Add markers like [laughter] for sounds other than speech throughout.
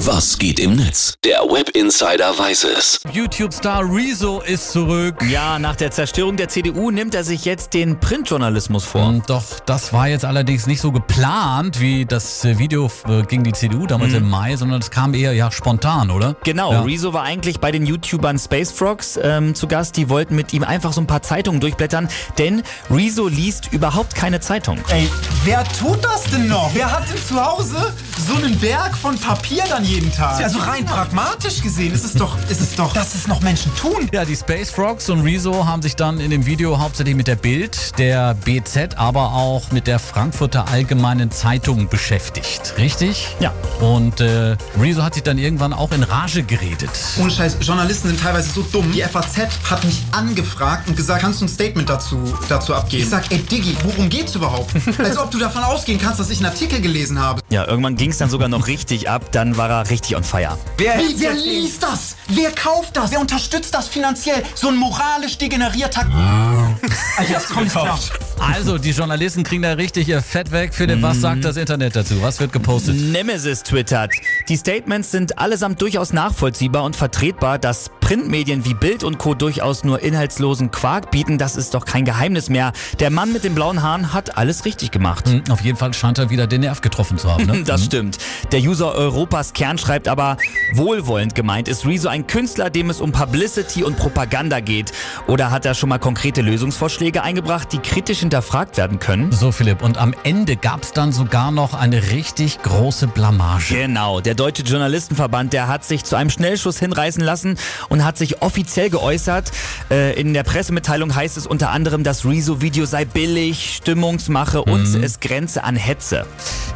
Was geht im Netz? Der Web Insider weiß es. YouTube-Star Rezo ist zurück. Ja, nach der Zerstörung der CDU nimmt er sich jetzt den Printjournalismus vor. Und Doch das war jetzt allerdings nicht so geplant wie das äh, Video äh, gegen die CDU damals im Mai, sondern es kam eher ja spontan, oder? Genau, Ja. Rezo war eigentlich bei den YouTubern Space Frogs ähm, zu Gast. Die wollten mit ihm einfach so ein paar Zeitungen durchblättern, denn Rezo liest überhaupt keine Zeitung. Ey, wer tut das denn noch? Wer hat denn zu Hause so einen Berg von Papier dann jeden Tag? Also rein pragmatisch gesehen ist es doch, ist es doch, dass es noch Menschen tun. Ja, die Space Frogs und Rezo haben sich dann in dem Video hauptsächlich mit der Bild, der BZ, aber auch mit der Frankfurter Allgemeinen Zeitung beschäftigt. Richtig? Ja. Und äh, Rezo hat sich dann irgendwann auch in Rage geredet. Ohne Scheiß, Journalisten sind teilweise so dumm. Die FAZ hat mich angefragt und gesagt, kannst du ein Statement dazu, dazu abgeben? Ich sag, ey Diggi, worum geht's überhaupt? [laughs] Als ob du davon ausgehen kannst, dass ich einen Artikel gelesen habe. Ja, irgendwann ging es dann sogar noch [laughs] richtig ab, dann war er richtig on fire. Wer, Wie, wer liest das? Wer kauft das? Wer unterstützt das finanziell? So ein moralisch degenerierter... [laughs] Alter, das kommt nicht klar. Also, die Journalisten kriegen da richtig ihr Fett weg. Philipp, was sagt das Internet dazu? Was wird gepostet? Nemesis twittert. Die Statements sind allesamt durchaus nachvollziehbar und vertretbar. Dass Printmedien wie Bild und Co. durchaus nur inhaltslosen Quark bieten, das ist doch kein Geheimnis mehr. Der Mann mit den blauen Haaren hat alles richtig gemacht. Hm, Auf jeden Fall scheint er wieder den Nerv getroffen zu haben. Ne? [laughs] Das stimmt. Der User Europas Kern schreibt aber, wohlwollend gemeint ist Rezo ein Künstler, dem es um Publicity und Propaganda geht. Oder hat er schon mal konkrete Lösungsvorschläge eingebracht, die kritisch hinterfragt werden können? So, Philipp, und am Ende gab es dann sogar noch eine richtig große Blamage. Genau, der Deutsche Journalistenverband, der hat sich zu einem Schnellschuss hinreißen lassen und hat sich offiziell geäußert. Äh, in der Pressemitteilung heißt es unter anderem, das Rezo-Video sei billig, Stimmungsmache und es grenze an Hetze.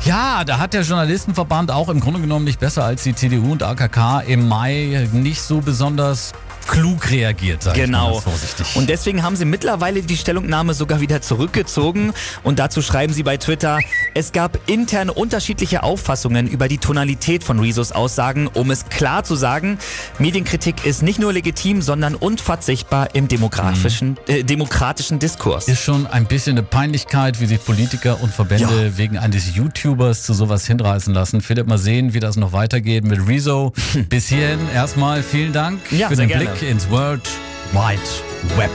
Ja, da hat der Journalistenverband auch im Grunde genommen nicht besser als die CDU und AKK im Mai nicht so besonders klug reagiert, sag Genau. vorsichtig. Und deswegen haben sie mittlerweile die Stellungnahme sogar wieder zurückgezogen. Und dazu schreiben sie bei Twitter, es gab interne unterschiedliche Auffassungen über die Tonalität von Rezos Aussagen. Um es klar zu sagen, Medienkritik ist nicht nur legitim, sondern unverzichtbar im demografischen, äh, demokratischen Diskurs. ist schon ein bisschen eine Peinlichkeit, wie sich Politiker und Verbände wegen eines YouTubers zu sowas hinreißen lassen. Philipp, mal sehen, wie das noch weitergeht mit Rezo. [laughs] Bis hierhin erstmal vielen Dank Ja, für den gerne. Blick ins World Wide Web.